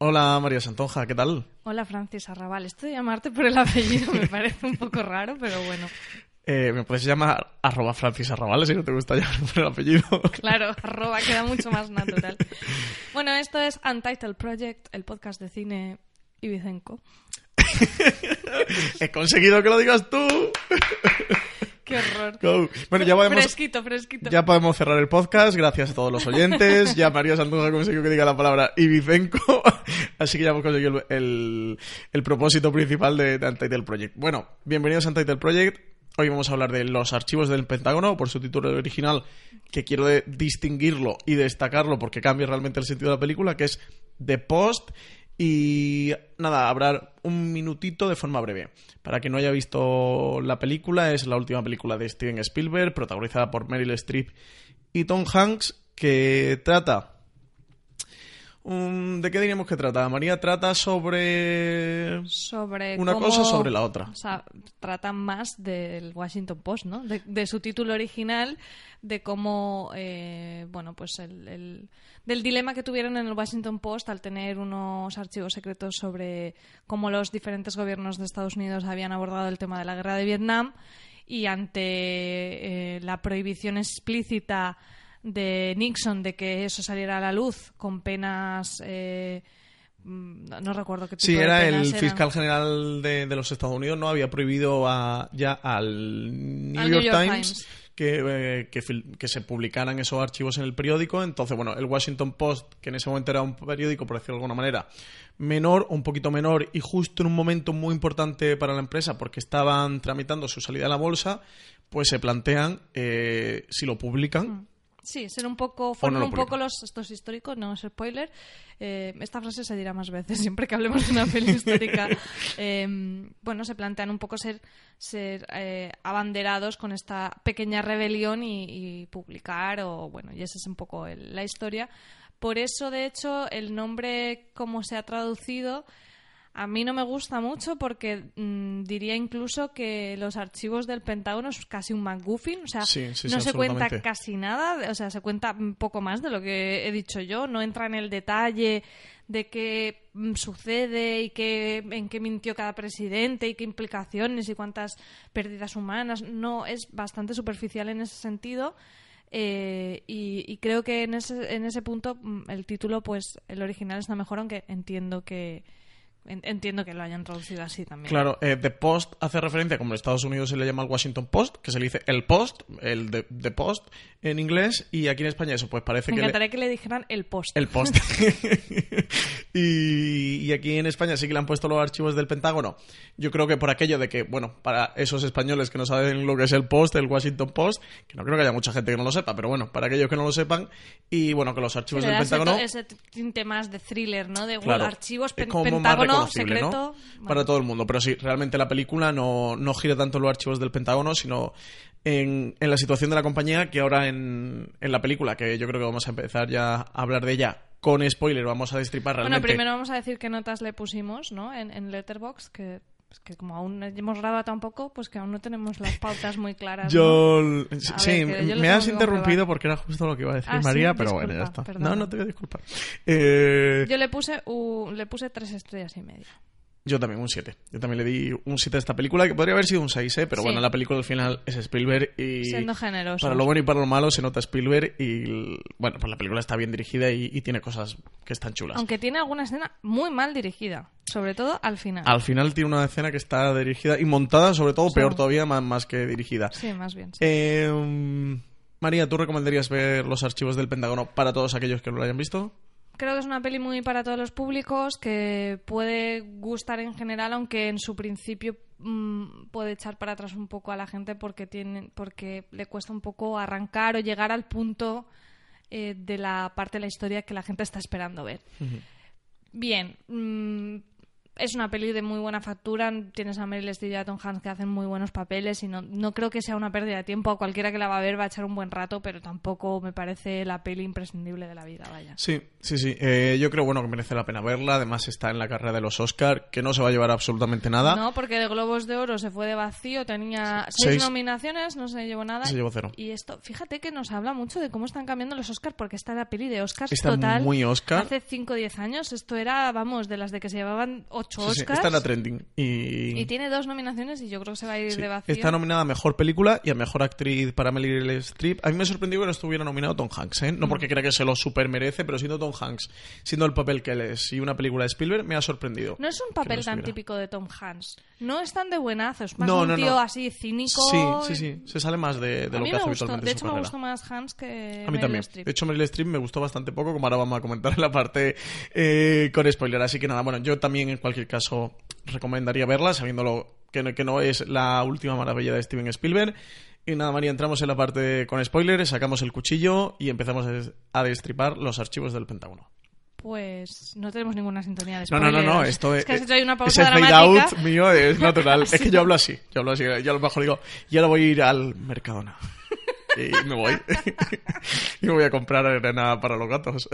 Hola María Santonja, ¿qué tal? Hola Francis Arrabal. Esto de llamarte por el apellido me parece un poco raro, pero bueno. Eh, me puedes llamar arroba Francis Arrabal si no te gusta llamar por el apellido. Claro, arroba queda mucho más natural. Bueno, esto es Untitled Project, el podcast de cine Ibicenco. He conseguido que lo digas tú. Qué horror. Go. Bueno, ya podemos, Fresquito, fresquito. ya podemos cerrar el podcast. Gracias a todos los oyentes. Ya María Santonja consiguió que diga la palabra Ibicenco. Así que ya hemos conseguido el, el- el propósito principal de, de Untitled Project. Bueno, bienvenidos a Untitled Project. Hoy vamos a hablar de los archivos del Pentágono, por su título original, que quiero distinguirlo y destacarlo porque cambia realmente el sentido de la película, que es The Post. Y nada, habrá un minutito de forma breve. Para quien no haya visto la película, es la última película de Steven Spielberg, protagonizada por Meryl Streep y Tom Hanks, que trata... um, ¿De qué diríamos que trata? María trata sobre... sobre Una cómo- cosa sobre la otra. O sea, tratan más del Washington Post, ¿no? De, de su título original, de cómo, eh, bueno, pues el, el- del dilema que tuvieron en el Washington Post al tener unos archivos secretos sobre cómo los diferentes gobiernos de Estados Unidos habían abordado el tema de la guerra de Vietnam y ante eh, la prohibición explícita de Nixon de que eso saliera a la luz con penas eh, mm, no, no recuerdo qué tipo Sí, de era penas el eran. fiscal general de, de los Estados Unidos, ¿no? Había prohibido a- ya al New, Al York, New York Times, Times. Que, eh, que, que se publicaran esos archivos en el periódico. Entonces, bueno, el Washington Post, que en ese momento era un periódico, por decirlo de alguna manera, menor, un poquito menor, y justo en un momento muy importante para la empresa, porque estaban tramitando su salida a la bolsa, pues se plantean eh, si lo publican. Sí, ser un poco, formar un poco los estos históricos, no es spoiler. Eh, esta frase se dirá más veces siempre que hablemos de una peli histórica. Eh, bueno, se plantean un poco ser, ser eh, abanderados con esta pequeña rebelión y, y publicar, o bueno, y esa es un poco el- la historia. Por eso, de hecho, el nombre, como se ha traducido, a mí no me gusta mucho porque mm, diría incluso que los archivos del Pentágono es casi un MacGuffin. O sea, Sí, sí, sí, no se cuenta casi nada. O sea, se cuenta un poco más de lo que he dicho yo. No entra en el detalle de qué mm, sucede y qué, en qué mintió cada presidente y qué implicaciones y cuántas pérdidas humanas. No, es bastante superficial en ese sentido. Eh, y, y creo que en ese, en ese punto mm, el título, pues el original está mejor, aunque entiendo que entiendo que lo hayan traducido así también. Claro, eh, The Post hace referencia, como en Estados Unidos se le llama el Washington Post, que se le dice el Post, el de, The Post en inglés, y aquí en España eso, pues parece Me que... le- encantaría que le dijeran el post. El post. y, y aquí en España sí que le han puesto los archivos del Pentágono. Yo creo que por aquello de que, bueno, para esos españoles que no saben lo que es el Post, el Washington Post, que no creo que haya mucha gente que no lo sepa, pero bueno, para aquellos que no lo sepan, y bueno, que los archivos del Pentágono... ese tinte más de thriller, ¿no? De Claro, archivos, pentágono, reconocible, ¿no? Para todo el mundo. Pero sí, realmente la película no, no gira tanto en los archivos del Pentágono, sino en, en la situación de la compañía que ahora en, en la película, que yo creo que vamos a empezar ya a hablar de ella con spoiler, vamos a destripar realmente. Bueno, primero vamos a decir qué notas le pusimos, ¿no? En, en Letterboxd, que, pues que como aún hemos grabado tampoco, pues que aún no tenemos las pautas muy claras. Yo. Sí, ver, yo me has interrumpido porque era justo lo que iba a decir Ah, sí, María, pero bueno, ya está. perdona. No, no te voy a disculpar. Eh, Yo le puse, u- le puse tres estrellas y media. Yo también, un 7. Yo también le di un 7 a esta película, que podría haber sido un 6, ¿eh? pero Sí. bueno, la película al final es Spielberg y... Siendo generosos. Para lo bueno y para lo malo se nota Spielberg y, bueno, pues la película está bien dirigida y, y tiene cosas que están chulas. Aunque tiene alguna escena muy mal dirigida, sobre todo al final. Al final tiene una escena que está dirigida y montada, sobre todo, Sí. peor todavía, más, más que dirigida. Sí, más bien. sí. Eh, mm, María, ¿tú recomendarías ver los archivos del Pentágono para todos aquellos que no lo hayan visto? Creo que es una peli muy para todos los públicos, que puede gustar en general, aunque en su principio mm, puede echar para atrás un poco a la gente porque tiene, porque le cuesta un poco arrancar o llegar al punto eh, de la parte de la historia que la gente está esperando ver. Bien, mm, es una peli de muy buena factura. Tienes a Meryl Streep y a Tom Hanks que hacen muy buenos papeles y no, no creo que sea una pérdida de tiempo. A cualquiera que la va a ver va a echar un buen rato, pero tampoco me parece la peli imprescindible de la vida, vaya. Sí, sí, sí. Eh, yo creo bueno que merece la pena verla. Además está en la carrera de los Oscar, que no se va a llevar absolutamente nada. No, porque de Globos de Oro se fue de vacío, tenía seis, Seis. nominaciones, no se llevó nada. Se llevó cero. Y esto, fíjate que nos habla mucho de cómo están cambiando los Oscars, porque esta era peli de Oscars Está total. muy Oscar. Hace 5 o 10 años, esto era, vamos, de las de que se llevaban 8 Sí, Oscars. Esta era trending. Y, Y tiene dos nominaciones y yo creo que se va a ir sí, de vacío. está nominada a Mejor Película y a Mejor Actriz para Meryl Streep. A mí me sorprendió que no estuviera nominado Tom Hanks, ¿eh? No Mm. porque crea que se lo super merece, pero siendo Tom Hanks, siendo el papel que él es y una película de Spielberg, me ha sorprendido. No es un papel no tan típico de Tom Hanks. No es tan de buenazo, es más No, un no, tío no. así cínico. Sí, sí, sí. Se sale más de, de A lo mí que me hace gustó, habitualmente de hecho su me gustó más Hans que A mí Meryl también. De hecho, Meryl Streep me gustó bastante poco, como ahora vamos a comentar en la parte eh, con spoiler. Así que nada, bueno, yo también en cualquier caso recomendaría verla, sabiéndolo que no, que no es la última maravilla de Steven Spielberg. Y nada, María, entramos en la parte con spoilers, sacamos el cuchillo y empezamos a destripar los archivos del Pentágono. Pues no tenemos ninguna sintonía de No, no, no, no, spoilers. esto es. es que has hecho ahí una pausa ese fade out mío es natural. Es que yo hablo así. Yo hablo así. Yo a lo mejor digo, y ahora voy a ir al Mercadona. Y me voy. y me voy a comprar arena para los gatos.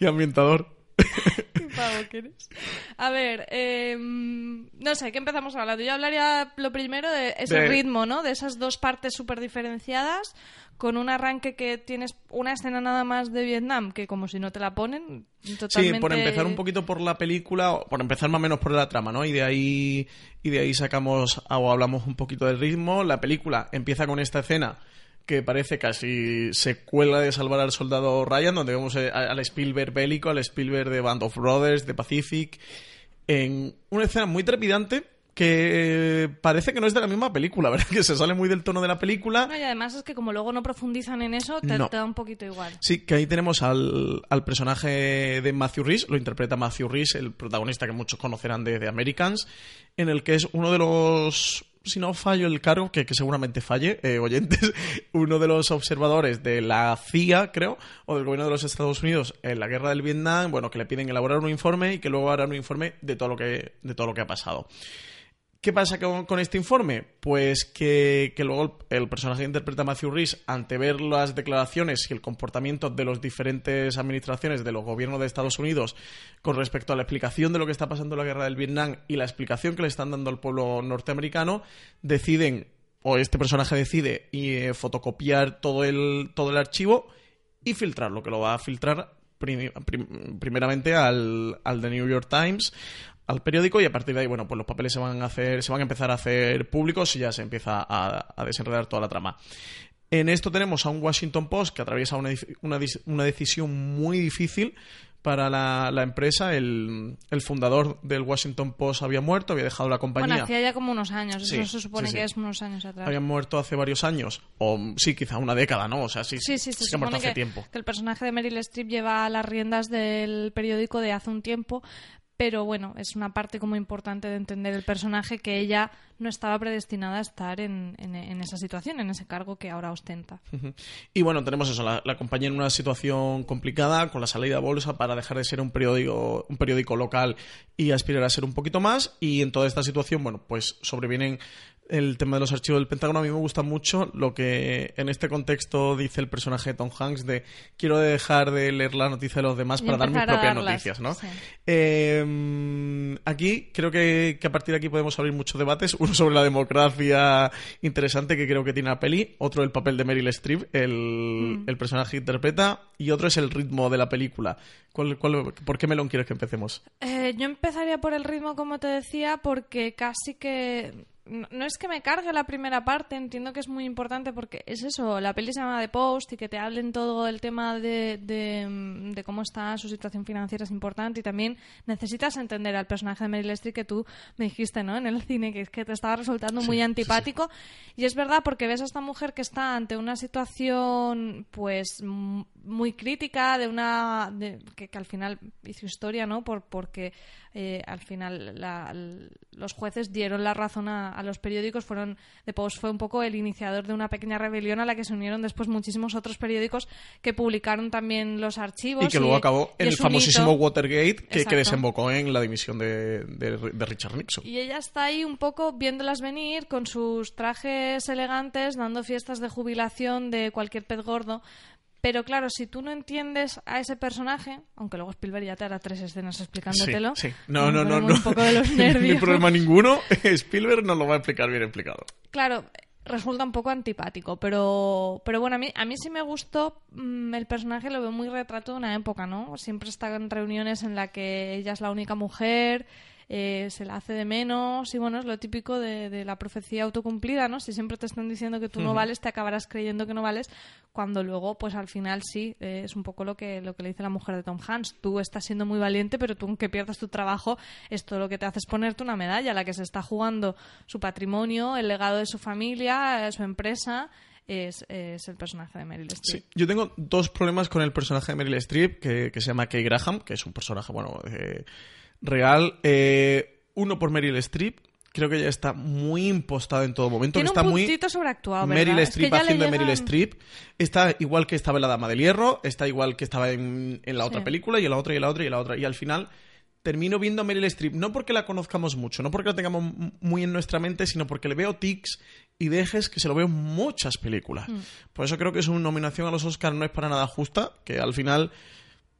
y ambientador. Qué pavo que eres. A ver, eh, no sé, ¿qué empezamos hablando? Yo hablaría lo primero de ese De- ritmo, ¿no? De esas dos partes súper diferenciadas, con un arranque que tienes una escena nada más de Vietnam, que como si no te la ponen, totalmente... Sí, por empezar un poquito por la película, o por empezar más o menos por la trama, ¿no? Y de ahí, y de ahí sacamos o hablamos un poquito del ritmo. La película empieza con esta escena que parece casi secuela de Salvar al Soldado Ryan, donde vemos eh, al Spielberg bélico, al Spielberg de Band of Brothers, de Pacific, en una escena muy trepidante que parece que no es de la misma película, ¿verdad? Que se sale muy del tono de la película. No, y además es que como luego no profundizan en eso, te, No. te da un poquito igual. Sí, que ahí tenemos al, al personaje de Matthew Rhys, lo interpreta Matthew Rhys, el protagonista que muchos conocerán de, de Americans, en el que es uno de los, si no fallo el cargo, que, que seguramente falle, eh, oyentes, uno de los observadores de la CIA, creo, o del gobierno de los Estados Unidos en la guerra del Vietnam, bueno, que le piden elaborar un informe y que luego harán un informe de todo lo que, de todo lo que ha pasado. ¿Qué pasa con, este informe? Pues que, luego el, personaje que interpreta Matthew Rhys, ante ver las declaraciones y el comportamiento de las diferentes administraciones de los gobiernos de Estados Unidos con respecto a la explicación de lo que está pasando en la guerra del Vietnam y la explicación que le están dando al pueblo norteamericano, deciden, o este personaje decide, y, eh, fotocopiar todo el, todo el archivo y filtrarlo, que lo va a filtrar prim- prim- primeramente al, al The New York Times, al periódico y a partir de ahí, bueno, pues los papeles se van a hacer, se van a empezar a hacer públicos y ya se empieza a, a desenredar toda la trama. En esto tenemos a un Washington Post que atraviesa una, una, una decisión muy difícil para la, la empresa. El, el fundador del Washington Post había muerto, había dejado la compañía. Bueno, hacía ya como unos años, Sí, eso se supone sí, sí. que es unos años atrás. Habían muerto hace varios años, o sí, quizá una década, ¿no? O sea, sí, Sí, sí, se ha muerto hace que, tiempo. que el personaje de Meryl Streep lleva las riendas del periódico de hace un tiempo, pero bueno, es una parte como importante de entender el personaje que ella no estaba predestinada a estar en, esa situación, en ese cargo que ahora ostenta. Y bueno, tenemos eso, la, la compañía en una situación complicada, con la salida a bolsa para dejar de ser un periódico, un periódico local y aspirar a ser un poquito más. Y en toda esta situación, bueno, pues sobrevienen el tema de los archivos del Pentágono. A mí me gusta mucho lo que en este contexto dice el personaje de Tom Hanks de quiero dejar de leer la noticia de los demás Y para dar mis propias noticias, ¿no? sí. Eh, aquí creo que, que a partir de aquí podemos abrir muchos debates. Uno sobre la democracia interesante que creo que tiene la peli. Otro el papel de Meryl Streep, el, Mm. el personaje que interpreta. Y otro es el ritmo de la película. ¿Cuál, cuál, por qué melón quieres que empecemos? Eh, yo empezaría por el ritmo, como te decía, porque casi que... No no es que me cargue la primera parte, entiendo que es muy importante porque es eso, la peli se llama The Post y que te hablen todo el tema de, de, mm, de cómo está su situación financiera es importante y también necesitas entender al personaje de Meryl Streep que tú me dijiste, ¿no? En el cine, que es que te estaba resultando muy antipático. y es verdad porque ves a esta mujer que está ante una situación pues m- muy crítica de una de- que, que al final hizo historia no por porque eh, al final la- los jueces dieron la razón a, a, los periódicos fueron The Post fue un poco el iniciador de una pequeña rebelión a la que se unieron después muchísimos otros periódicos que publicaron también los archivos Y que luego acabó en el famosísimo hito. Watergate que, desembocó en la dimisión de, de- de Richard Nixon. Y ella está ahí un poco viéndolas venir con sus trajes elegantes, dando fiestas de jubilación de cualquier pez gordo. Pero claro, si tú no entiendes a ese personaje, aunque luego Spielberg ya te hará tres escenas explicándotelo. Sí, sí. No, no, no, no. Un poco de los Ni nervios. problema ninguno. Spielberg nos lo va a explicar bien explicado. Claro, resulta un poco antipático, pero, pero bueno, a mí, a mí sí me gustó mm, el personaje, lo veo muy retrato de una época, ¿no? Siempre está en reuniones en la que ella es la única mujer, eh, se la hace de menos y bueno, es lo típico de, de la profecía autocumplida, ¿no? Si siempre te están diciendo que tú no vales, te acabarás creyendo que no vales, cuando luego, pues al final sí, eh, es un poco lo que, lo que le dice la mujer de Tom Hanks. Tú estás siendo muy valiente, pero tú aunque pierdas tu trabajo, esto lo que te hace es ponerte una medalla, la que se está jugando su patrimonio, el legado de su familia, eh, su empresa, es, es el personaje de Meryl Streep. Sí, yo tengo dos problemas con el personaje de Meryl Streep, que, que se llama Kay Graham, que es un personaje, bueno, eh, real. Eh, uno por Meryl Streep, creo que ella está muy impostada en todo momento, Tiene que está un muy... sobreactuado, ¿verdad? Meryl Es que Streep le haciendo llegan- Meryl Streep. Está igual que estaba en La Dama del Hierro, está igual que estaba en, en la otra Sí. película, y en la otra, y en la otra, y en la otra. Y al final termino viendo a Meryl Streep, no porque la conozcamos mucho, no porque la tengamos muy en nuestra mente, sino porque le veo tics y dejes que se lo veo en muchas películas. Mm. Por eso creo que su nominación a los Oscars no es para nada justa, que al final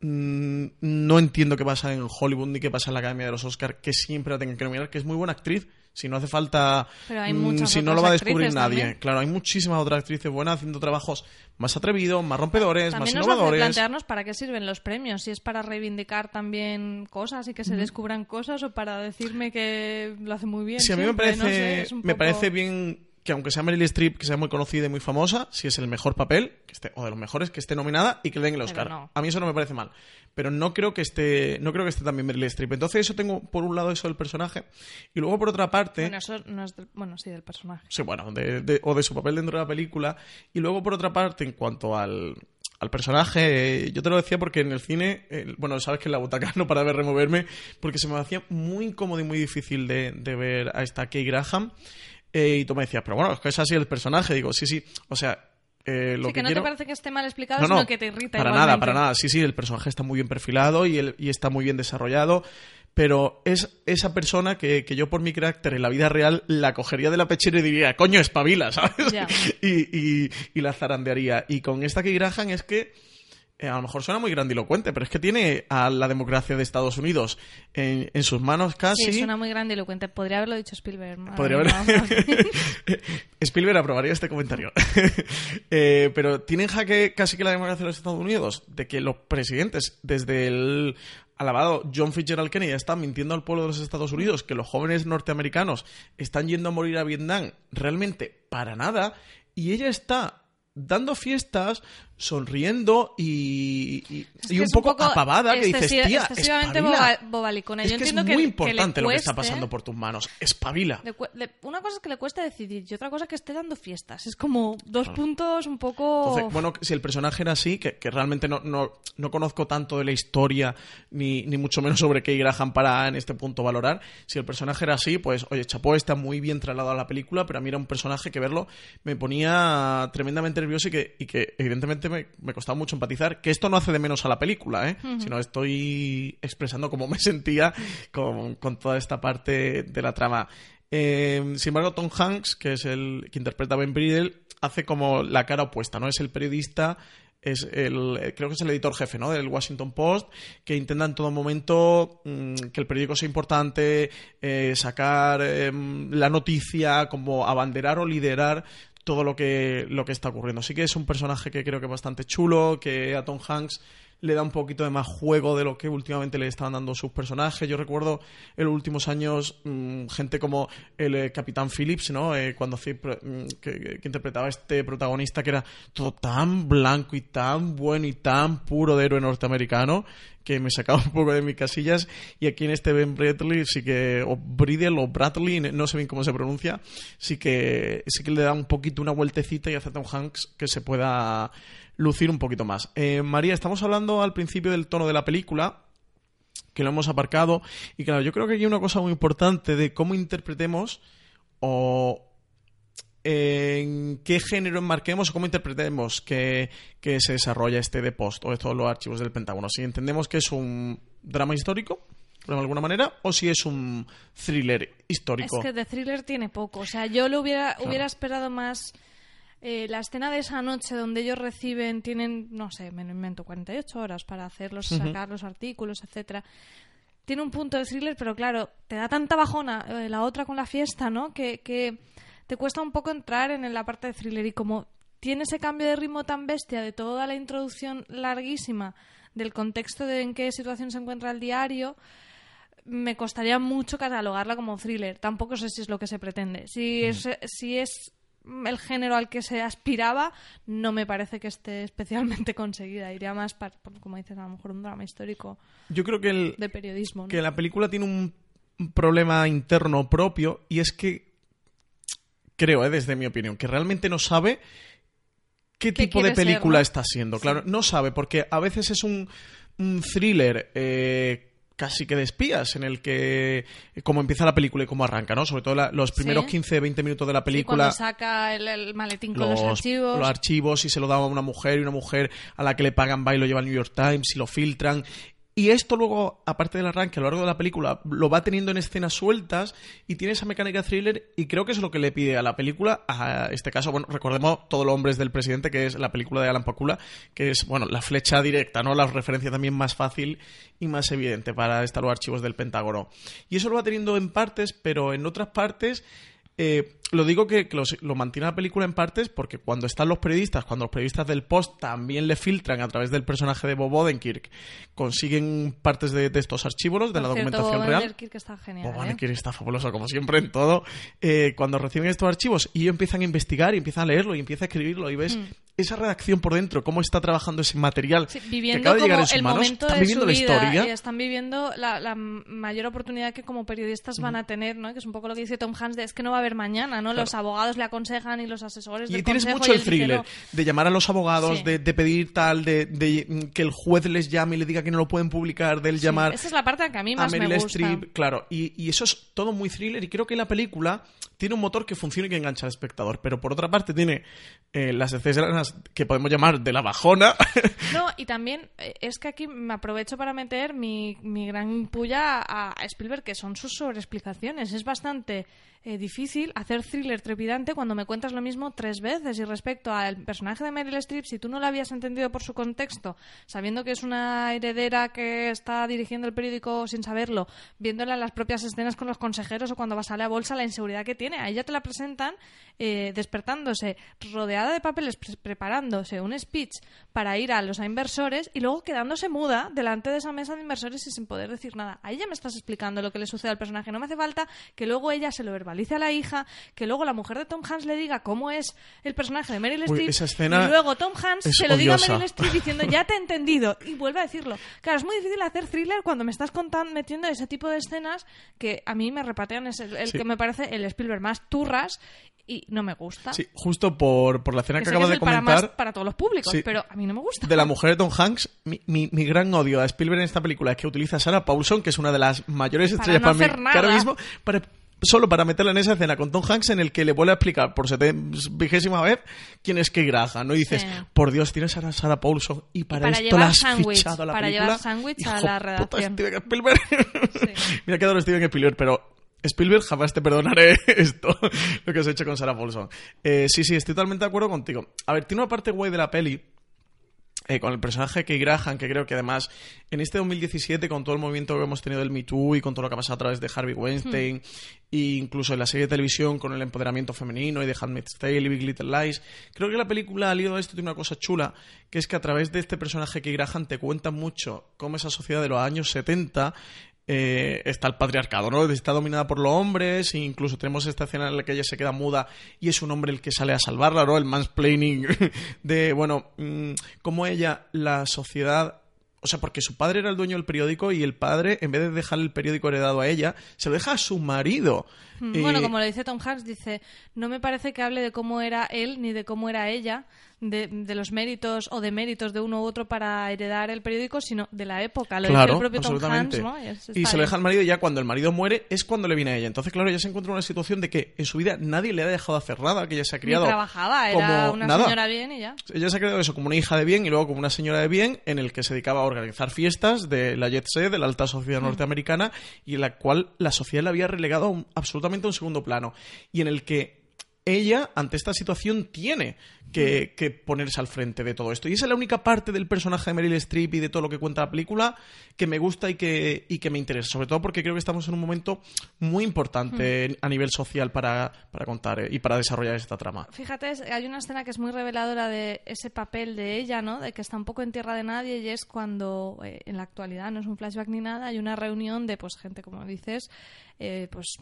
no entiendo qué pasa en Hollywood ni qué pasa en la Academia de los Oscars, que siempre la tengan que nominar, que es muy buena actriz. Si no hace falta. Pero hay mm, si no lo va a descubrir nadie. también. Claro, hay muchísimas otras actrices buenas haciendo trabajos más atrevidos, más rompedores, También más innovadores. plantearnos para qué sirven los premios, si es para reivindicar también cosas y que se descubran cosas o para decirme que lo hace muy bien. Sí, a mí me siempre, parece, no sé, me parece bien que aunque sea Meryl Streep, que sea muy conocida y muy famosa, si es el mejor papel, que esté, o de los mejores, que esté nominada y que le den el Oscar. no. A mí eso no me parece mal. Pero no creo que esté, no creo que esté también Meryl Streep. Entonces eso tengo por un lado eso del personaje. Y luego por otra parte. Bueno, eso no es del- bueno, sí, del personaje. Sí, bueno, de- de- o de su papel dentro de la película. Y luego, por otra parte, en cuanto al, al personaje, eh, yo te lo decía porque en el cine, eh, bueno, sabes que en la butaca no para de removerme, porque se me hacía muy incómodo y muy difícil de, de ver a esta Kay Graham. Eh, y tú me decías, pero bueno, es que es así el personaje. Digo, sí, sí, o sea, eh, lo sí, que, que no quiero... te parece que esté mal explicado, No, no, sino que te irrita para igualmente. nada, para nada. Sí, sí, el personaje está muy bien perfilado y, el- y está muy bien desarrollado, pero es esa persona que, que yo por mi carácter en la vida real la cogería de la pechera y diría, coño, espabila, ¿sabes? Y, y- y la zarandearía. Y con esta que Graham es que a lo mejor suena muy grandilocuente, pero es que tiene a la democracia de Estados Unidos en, en sus manos casi. Sí, suena muy grandilocuente. Podría haberlo dicho Spielberg. Podría mía, haber... vamos. Spielberg aprobaría este comentario. Eh, pero tiene en jaque casi que la democracia de los Estados Unidos, de que los presidentes, desde el alabado John Fitzgerald Kennedy, están mintiendo al pueblo de los Estados Unidos, que los jóvenes norteamericanos están yendo a morir a Vietnam, realmente para nada, y ella está dando fiestas, sonriendo y, y- y que un, poco, apavada, que dices, tía, excesivamente espabila". boba- bobalicona. Es Yo que es muy que- que le importante lo que está pasando por tus manos. Espabila. Le una cosa es que le cueste decidir y otra cosa es que esté dando fiestas. Es como dos puntos un poco... Entonces, bueno, si el personaje era así, que, que realmente no, no, no conozco tanto de la historia, ni, ni mucho menos sobre Kay Graham para en este punto valorar, si el personaje era así, pues, oye, Chapó está muy bien trasladado a la película, pero a mí era un personaje que verlo me ponía tremendamente nervioso y que, y que evidentemente me, me costaba mucho empatizar, que esto no hace de menos a la película, ¿eh? sino estoy expresando cómo me sentía con, con toda esta parte de la trama. Eh, sin embargo, Tom Hanks, que es el que interpreta a Ben Bridle, hace como la cara opuesta, ¿no? Es el periodista, es el, creo que es el editor jefe, ¿no? Del Washington Post, que intenta en todo momento mm, que el periódico sea importante, eh, sacar em, la noticia, como abanderar o liderar todo lo que, lo que está ocurriendo. Así que es un personaje que creo que es bastante chulo, que a Tom Hanks le da un poquito de más juego de lo que últimamente le estaban dando sus personajes. Yo recuerdo en los últimos años mm, gente como el eh, Capitán Phillips, ¿no? Eh, cuando mm, que, que interpretaba a este protagonista que era todo tan blanco y tan bueno y tan puro de héroe norteamericano que me sacaba un poco de mis casillas y aquí en este Ben Bradley sí que o Bridle o Bradley no sé bien cómo se pronuncia sí que sí que le da un poquito una vueltecita y hace a Hanks que se pueda lucir un poquito más. Eh, María estamos hablando al principio del tono de la película que lo hemos aparcado y claro yo creo que aquí hay una cosa muy importante de cómo interpretemos o en qué género enmarquemos o cómo interpretemos que, que se desarrolla este de post o estos los archivos del Pentágono. Si entendemos que es un drama histórico, de alguna manera, o si es un thriller histórico. Es que de thriller tiene poco. O sea, yo lo hubiera, hubiera esperado más. eh, la escena de esa noche donde ellos reciben, tienen, no sé, me lo invento, 48 horas para hacerlos, sacar los artículos, etcétera. Tiene un punto de thriller, pero claro, te da tanta bajona eh, la otra con la fiesta, ¿no? Que, que te cuesta un poco entrar en la parte de thriller. Y como tiene ese cambio de ritmo tan bestia de toda la introducción larguísima del contexto de en qué situación se encuentra el diario, me costaría mucho catalogarla como thriller. Tampoco sé si es lo que se pretende. Si es, si es el género al que se aspiraba, no me parece que esté especialmente conseguida. Iría más, para, como dices, a lo mejor un drama histórico Yo creo que el, de periodismo. ¿no? que la película tiene un problema interno propio y es que creo, eh, desde mi opinión, que realmente no sabe qué ¿Qué tipo de ser, película no? está siendo. Claro, no sabe porque a veces es un, un thriller eh, casi que de espías en el que cómo empieza la película y cómo arranca, ¿no? Sobre todo la- los primeros Sí. 15-20 minutos de la película cuando saca el, el maletín con los, los, archivos. los archivos y se lo da a una mujer y una mujer a la que le pagan va y lo lleva al New York Times y lo filtran. Y esto luego, aparte del arranque, a lo largo de la película, lo va teniendo en escenas sueltas y tiene esa mecánica thriller y creo que es lo que le pide a la película, a este caso, bueno, recordemos Todos los hombres del presidente, que es la película de Alan Pakula, que es, bueno, la flecha directa, ¿no? La referencia también más fácil y más evidente para estar los archivos del Pentágono. Y eso lo va teniendo en partes, pero en otras partes eh, lo digo que, que los- lo, mantiene la película en partes porque cuando están los periodistas, cuando los periodistas del Post también le filtran a través del personaje de Bob Odenkirk, consiguen partes de, de estos archivos, de la cierto, documentación real. Odenkirk está genial. Bob ¿eh? Odenkirk está fabuloso, como siempre en todo. Eh, cuando reciben estos archivos y ellos empiezan a investigar y empiezan a leerlo y empiezan a escribirlo y ves esa redacción por dentro, cómo está trabajando ese material. Sí, que viviendo acaba de llegar en sus el manos. Están viviendo la historia. y están viviendo la, la mayor oportunidad que como periodistas van a tener, ¿no? Que es un poco lo que dice Tom Hanks de es que no va a haber mañana, ¿no? Los abogados le aconsejan y los asesores Y del tienes consejo mucho y el thriller "No". de llamar a los abogados, Sí. de, de pedir tal, de, de, que el juez les llame y le diga que no lo pueden publicar, del Sí, llamar Esa es la parte que a mí a más me Meryl gusta. Streep, claro, y, y eso es todo muy thriller y creo que la película tiene un motor que funciona y que engancha al espectador, pero por otra parte tiene eh, las escenas que podemos llamar de la bajona, No, y también eh, es que aquí me aprovecho para meter mi, mi gran puya a, a Spielberg, que son sus sobreexplicaciones. Es bastante eh, difícil hacer thriller trepidante cuando me cuentas lo mismo tres veces. Y respecto al personaje de Meryl Streep, si tú no lo habías entendido por su contexto, sabiendo que es una heredera que está dirigiendo el periódico sin saberlo, viéndola en las propias escenas con los consejeros o cuando va a salir a bolsa, la inseguridad que tiene, ahí ya te la presentan eh, despertándose, rodeada de papeles, pre- preparándose un speech para ir a los inversores y luego quedándose muda delante de esa mesa de inversores y sin poder decir nada. Ahí ya me estás explicando lo que le sucede al personaje. No me hace falta que luego ella se lo verbalice a la hija, que luego la mujer de Tom Hanks le diga cómo es el personaje de Meryl Streep y luego Tom Hanks se lo diga a odiosa. Meryl Streep diciendo ya te he entendido y vuelve a decirlo. Claro, es muy difícil hacer thriller cuando me estás contando, metiendo ese tipo de escenas que a mí me repatean, es el, el Sí. que me parece el Spielberg más turras y no me gusta. sí, justo por, por la escena Que que, acabas de el para, más comentar. para todos los públicos, Sí. pero a mí no me gusta. de la mujer de Tom Hanks, mi, mi- mi gran odio a Spielberg en esta película es que utiliza a Sarah Paulson, que es una de las mayores Para estrellas no para, mí hacer que ahora nada. mismo, para- solo para meterla en esa escena con Tom Hanks en el que le vuelve a explicar por vigésima vez quién es Kay Graham, ¿no? Y dices, Sí. por Dios, tienes a Sarah Paulson y para, para esto llevar la has sándwich, fichado a la para película. llevar sándwich a la puta, redacción. Steven Spielberg. Sí. Mira que adoro Steven Spielberg, pero Spielberg jamás te perdonaré esto, lo que has hecho con Sarah Paulson. Eh, sí, sí, estoy totalmente de acuerdo contigo. A ver, tiene una parte guay de la peli, eh, con el personaje que Graham, que creo que además en este 2017, con todo el movimiento que hemos tenido del Me Too y con todo lo que ha pasado a través de Harvey Weinstein, e incluso en la serie de televisión con el empoderamiento femenino y de Handmaid's Tale y Big Little Lies, creo que la película al hilo de esto tiene una cosa chula, que es que a través de este personaje que Graham te cuenta mucho cómo esa sociedad de los años 70 eh, está el patriarcado, ¿no? Está dominada por los hombres, e incluso tenemos esta escena en la que ella se queda muda y es un hombre el que sale a salvarla, ¿no? El mansplaining de, bueno, mm, cómo ella, la sociedad o sea, porque su padre era el dueño del periódico y el padre, en vez de dejar el periódico heredado a ella, se lo deja a su marido. Mm, bueno, como lo dice Tom Hanks, dice, no me parece que hable de cómo era él ni de cómo era ella, de, de, los méritos o de méritos de uno u otro para heredar el periódico, sino de la época. Lo claro, dice el propio Tom Hanks, ¿no? Y, se lo deja al marido y ya cuando el marido muere es cuando le viene a ella. Entonces, claro, ella se encuentra en una situación de que en su vida nadie le ha dejado hacer nada, que ella se ha criado. Ni trabajaba, era una señora bien y ya. Ella se ha criado eso como una hija de bien y luego como una señora de bien en el que se dedicaba a organizar fiestas de la jet set, de la alta sociedad mm. norteamericana, y en la cual la sociedad la había relegado absolutamente a un segundo plano. Y en el que ella, ante esta situación, tiene que, ponerse al frente de todo esto. Y esa es la única parte del personaje de Meryl Streep y de todo lo que cuenta la película que me gusta y que, y que me interesa. Sobre todo porque creo que estamos en un momento muy importante hmm. a nivel social para, contar eh, y para desarrollar esta trama. Fíjate, hay una escena que es muy reveladora de ese papel de ella, ¿no? De que está un poco en tierra de nadie y es cuando, eh, en la actualidad, no es un flashback ni nada, hay una reunión de pues gente, como dices, eh, pues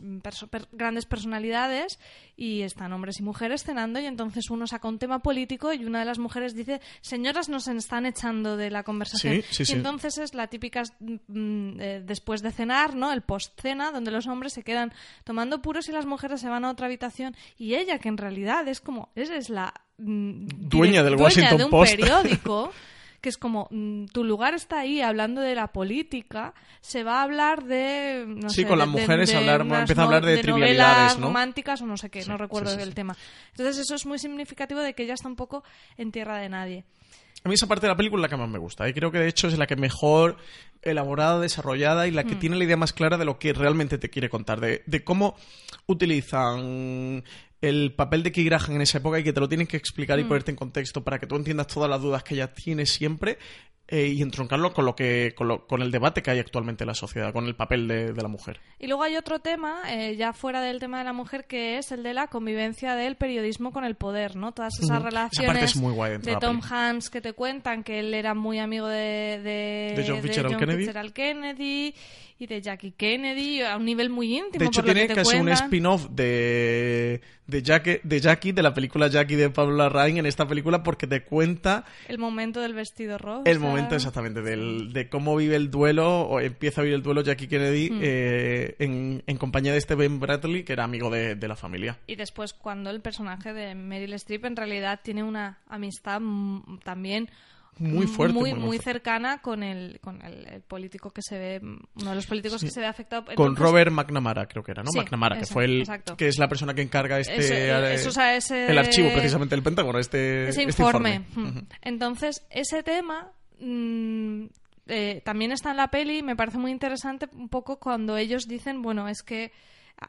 grandes personalidades y están hombres y mujeres cenando y entonces uno saca un tema político y una de las mujeres dice, señoras nos están echando de la conversación. y entonces es la típica mm, eh, después de cenar, ¿no? El post-cena, donde los hombres se quedan tomando puros y las mujeres se van a otra habitación y ella, que en realidad es como, es la... Mm, dueña del Washington de un Post. periódico que es como mm, tu lugar está ahí hablando de la política, se va a hablar de no sí, sé, con las mujeres hablar, empieza a hablar de, de trivialidades, ¿no? románticas o no sé qué, no recuerdo el tema. Entonces eso es muy significativo de que ella está un poco en tierra de nadie. A mí esa parte de la película es la que más me gusta. Y creo que de hecho es la que mejor elaborada, desarrollada y la que mm. tiene la idea más clara de lo que realmente te quiere contar. De, de cómo utilizan el papel de Key Graham en esa época y que te lo tienen que explicar y mm. ponerte en contexto para que tú entiendas todas las dudas que ella tiene siempre eh, y entroncarlo con lo que con, el debate que hay actualmente en la sociedad, con el papel de, la mujer. Y luego hay otro tema, eh, ya fuera del tema de la mujer, que es el de la convivencia del periodismo con el poder, ¿no? Todas esas relaciones de Tom Hanks que te cuentan que él era muy amigo de, de, John Fitzgerald Kennedy. Kennedy y de Jackie Kennedy a un nivel muy íntimo. De hecho, tiene casi un spin-off de, de, Jackie, de Jackie, de la película Jackie de Pablo Larraín en esta película porque te cuenta... El momento del vestido rojo. El momento exactamente del, de cómo vive el duelo o empieza a vivir el duelo Jackie Kennedy hmm. eh, en, en, compañía de este Ben Bradley que era amigo de, de la familia. Y después cuando el personaje de Meryl Streep en realidad tiene una amistad también muy fuerte. Muy, muy, cercana con, el, con el, político que se ve, uno de los políticos que se ve afectado. con Robert McNamara, creo que era, ¿no? McNamara, que fue el. Que es la persona que encarga este. Eh, el archivo precisamente del Pentágono, este, ese este informe. Entonces, ese tema. Mm, eh, también está en la peli y me parece muy interesante un poco cuando ellos dicen, bueno, es que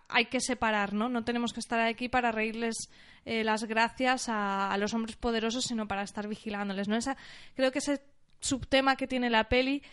hay que separar, ¿no? No tenemos que estar aquí para reírles eh, las gracias a, los hombres poderosos, sino para estar vigilándoles, ¿no? Esa, creo que ese subtema que tiene la peli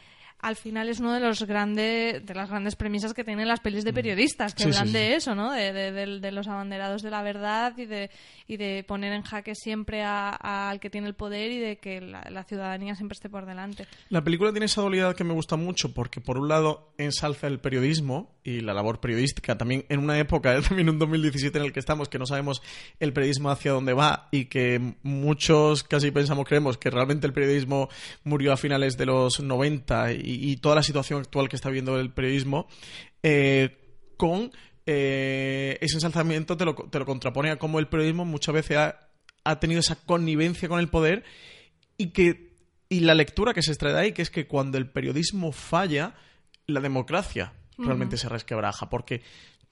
al final es uno de los grandes de las grandes premisas que tienen las pelis de mm. periodistas que hablan de eso no de, los abanderados de la verdad y de y de poner en jaque siempre al que tiene el poder y de que la, ciudadanía siempre esté por delante. La película tiene esa dualidad que me gusta mucho porque por un lado ensalza el periodismo y la labor periodística también en una época también un 2017 en el que estamos que no sabemos el periodismo hacia dónde va y que muchos casi pensamos creemos que realmente el periodismo murió a finales de los 90 y y, toda la situación actual que está viendo el periodismo, eh, con eh, ese ensalzamiento te lo, te lo, contrapone a cómo el periodismo muchas veces ha, ha, tenido esa connivencia con el poder y que y la lectura que se extrae de ahí, que es que cuando el periodismo falla, la democracia realmente se resquebraja, porque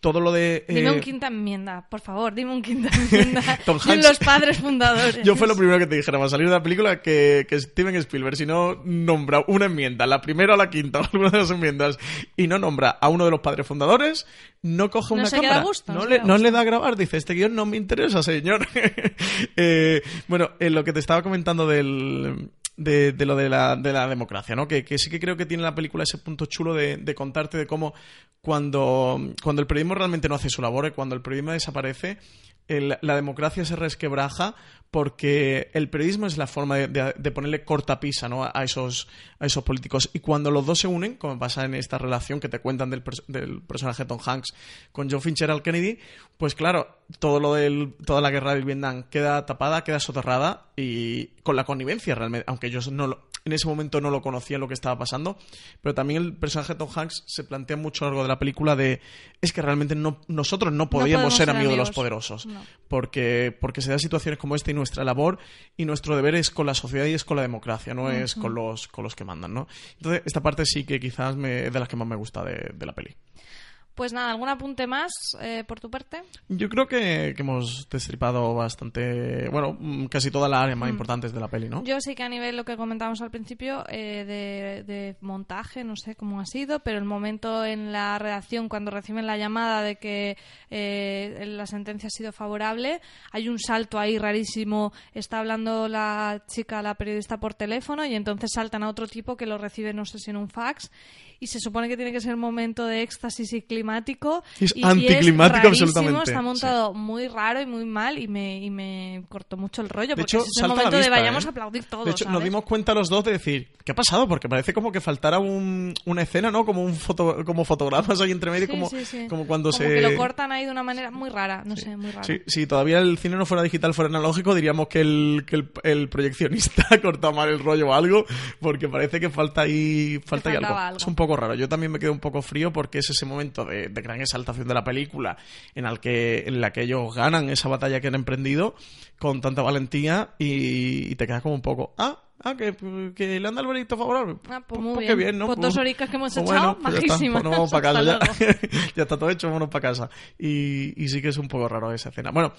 todo lo de... Dime un eh, quinta enmienda, por favor, dime un quinta enmienda. Tom los padres fundadores. Yo fue lo primero que te dijera, va a salir de la película que, que Steven Spielberg, si no nombra una enmienda, la primera o la quinta, o alguna de las enmiendas, y no nombra a uno de los padres fundadores, no coge una cámara. no, le, no le da a grabar, dice, este guion no me interesa, señor. eh, bueno, en lo que te estaba comentando del de, de, lo de la, de la democracia, ¿no? Que, que, sí que creo que tiene la película ese punto chulo de, de contarte de cómo cuando, cuando el periodismo realmente no hace su labor, cuando el periodismo desaparece, la democracia se resquebraja porque el periodismo es la forma de, ponerle cortapisa ¿no? a, esos, a esos políticos. Y cuando los dos se unen, como pasa en esta relación que te cuentan del, del personaje Tom Hanks con John Fitzgerald Kennedy, pues claro, todo lo del, toda la guerra del Vietnam queda tapada, queda soterrada y con la connivencia realmente, aunque ellos no lo, en ese momento no lo conocían lo que estaba pasando, pero también el personaje de Tom Hanks se plantea mucho a lo largo de la película de es que realmente no, nosotros no podíamos ser ser amigos de los poderosos, No. porque, porque se dan situaciones como esta y nuestra labor y nuestro deber es con la sociedad y es con la democracia, no es con los, con los que mandan, ¿no? Entonces, esta parte sí que quizás me, es de las que más me gusta de, de la peli. Pues nada, ¿algún apunte más eh, por tu parte? Yo creo que, que hemos destripado bastante, bueno, mm, casi todas las áreas más importantes de la peli, ¿no? Yo sí que a nivel lo que comentábamos al principio eh, de, de montaje, no sé cómo ha sido, pero el momento en la redacción cuando reciben la llamada de que eh, la sentencia ha sido favorable, hay un salto ahí rarísimo, está hablando la chica, la periodista por teléfono y entonces saltan a otro tipo que lo recibe, no sé si en un fax y se supone que tiene que ser un momento de éxtasis y climático Es y, anticlimático rarísimo, absolutamente, Está montado muy raro y muy mal y me, y me cortó mucho el rollo De porque hecho, es el momento de vista, vayamos ¿eh? a aplaudir todos. De hecho, nos ¿sabes? dimos cuenta los dos de decir, ¿qué ha pasado? Porque parece como que faltara un- una escena, ¿no? Como un foto, como fotogramas ahí entre medio, Sí, como, sí, sí. como cuando Como se... que lo cortan ahí de una manera muy rara, no sé, muy rara. Sí, si todavía el cine no fuera digital, fuera analógico, diríamos que el, que el, el proyeccionista ha cortado mal el rollo o algo, porque parece que falta ahí, falta ahí algo. algo. Es un poco raro. Yo también me quedo un poco frío porque es ese momento de, de gran exaltación de la película en, el que, en la que ellos ganan esa batalla que han emprendido con tanta valentía y, y te quedas como un poco, ah, ah, que, que le han dado el veredicto favorable. Ah, pues muy qué bien. ¿no? Pues dos horicas que hemos pues echado, pues ya está. majísimas. Pues nos vamos para Hasta casa ya. ya está todo hecho, vámonos para casa. Y, y sí que es un poco raro esa escena. Bueno,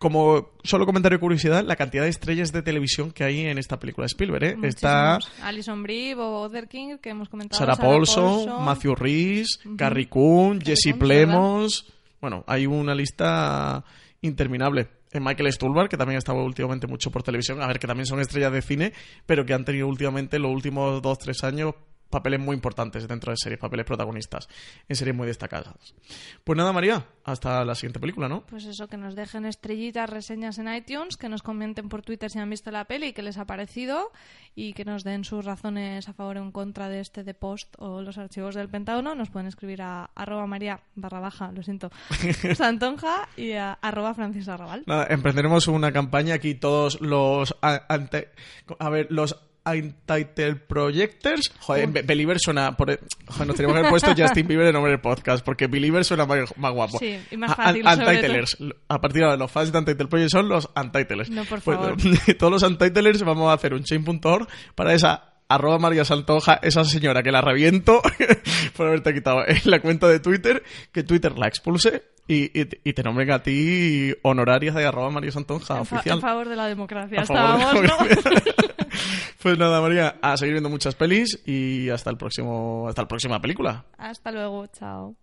como solo comentario de curiosidad, la cantidad de estrellas de televisión que hay en esta película de Spielberg, ¿eh? Está. Alison Brie, Bob Odenkirk, que hemos comentado. Sarah Paulson, Matthew Rhys, Carrie Coon, Jesse Coon, Plemons. Bueno, hay una lista interminable. En Michael Stuhlbarg, que también ha estado últimamente mucho por televisión, a ver, que también son estrellas de cine, pero que han tenido últimamente, los últimos dos, tres años, papeles muy importantes dentro de series, papeles protagonistas, en series muy destacadas. Pues nada, María, hasta la siguiente película, ¿no? Pues eso, que nos dejen estrellitas, reseñas en iTunes, que nos comenten por Twitter si han visto la peli y qué les ha parecido y que nos den sus razones a favor o en contra de este de post o los archivos del Pentágono. Nos pueden escribir a arroba maría barra baja, lo siento, santonja y a arroba francis arrabal. Nada, emprenderemos una campaña aquí todos los a- ante- a ver, los Untitled Projectors. Joder, Be- Believer suena por joder, nos tenemos que haber puesto Justin Bieber en nombre del podcast porque Believer suena más, más guapo. Sí, y más A- fácil, Untitlers. A partir de ahora los fans de Untitled Project son los Untitlers. No, por Pues, favor. todos los Untitlers vamos a hacer un chain.org para esa arroba María Santoja, esa señora que la reviento por haberte quitado en la cuenta de Twitter, que Twitter la expulse y, y, te- y te nombren a ti honorarias de arroba María Santonja oficial. en favor de la democracia A favor de la democracia. pues nada, María, a seguir viendo muchas pelis y hasta el próximo, hasta la próxima película. Hasta luego, chao.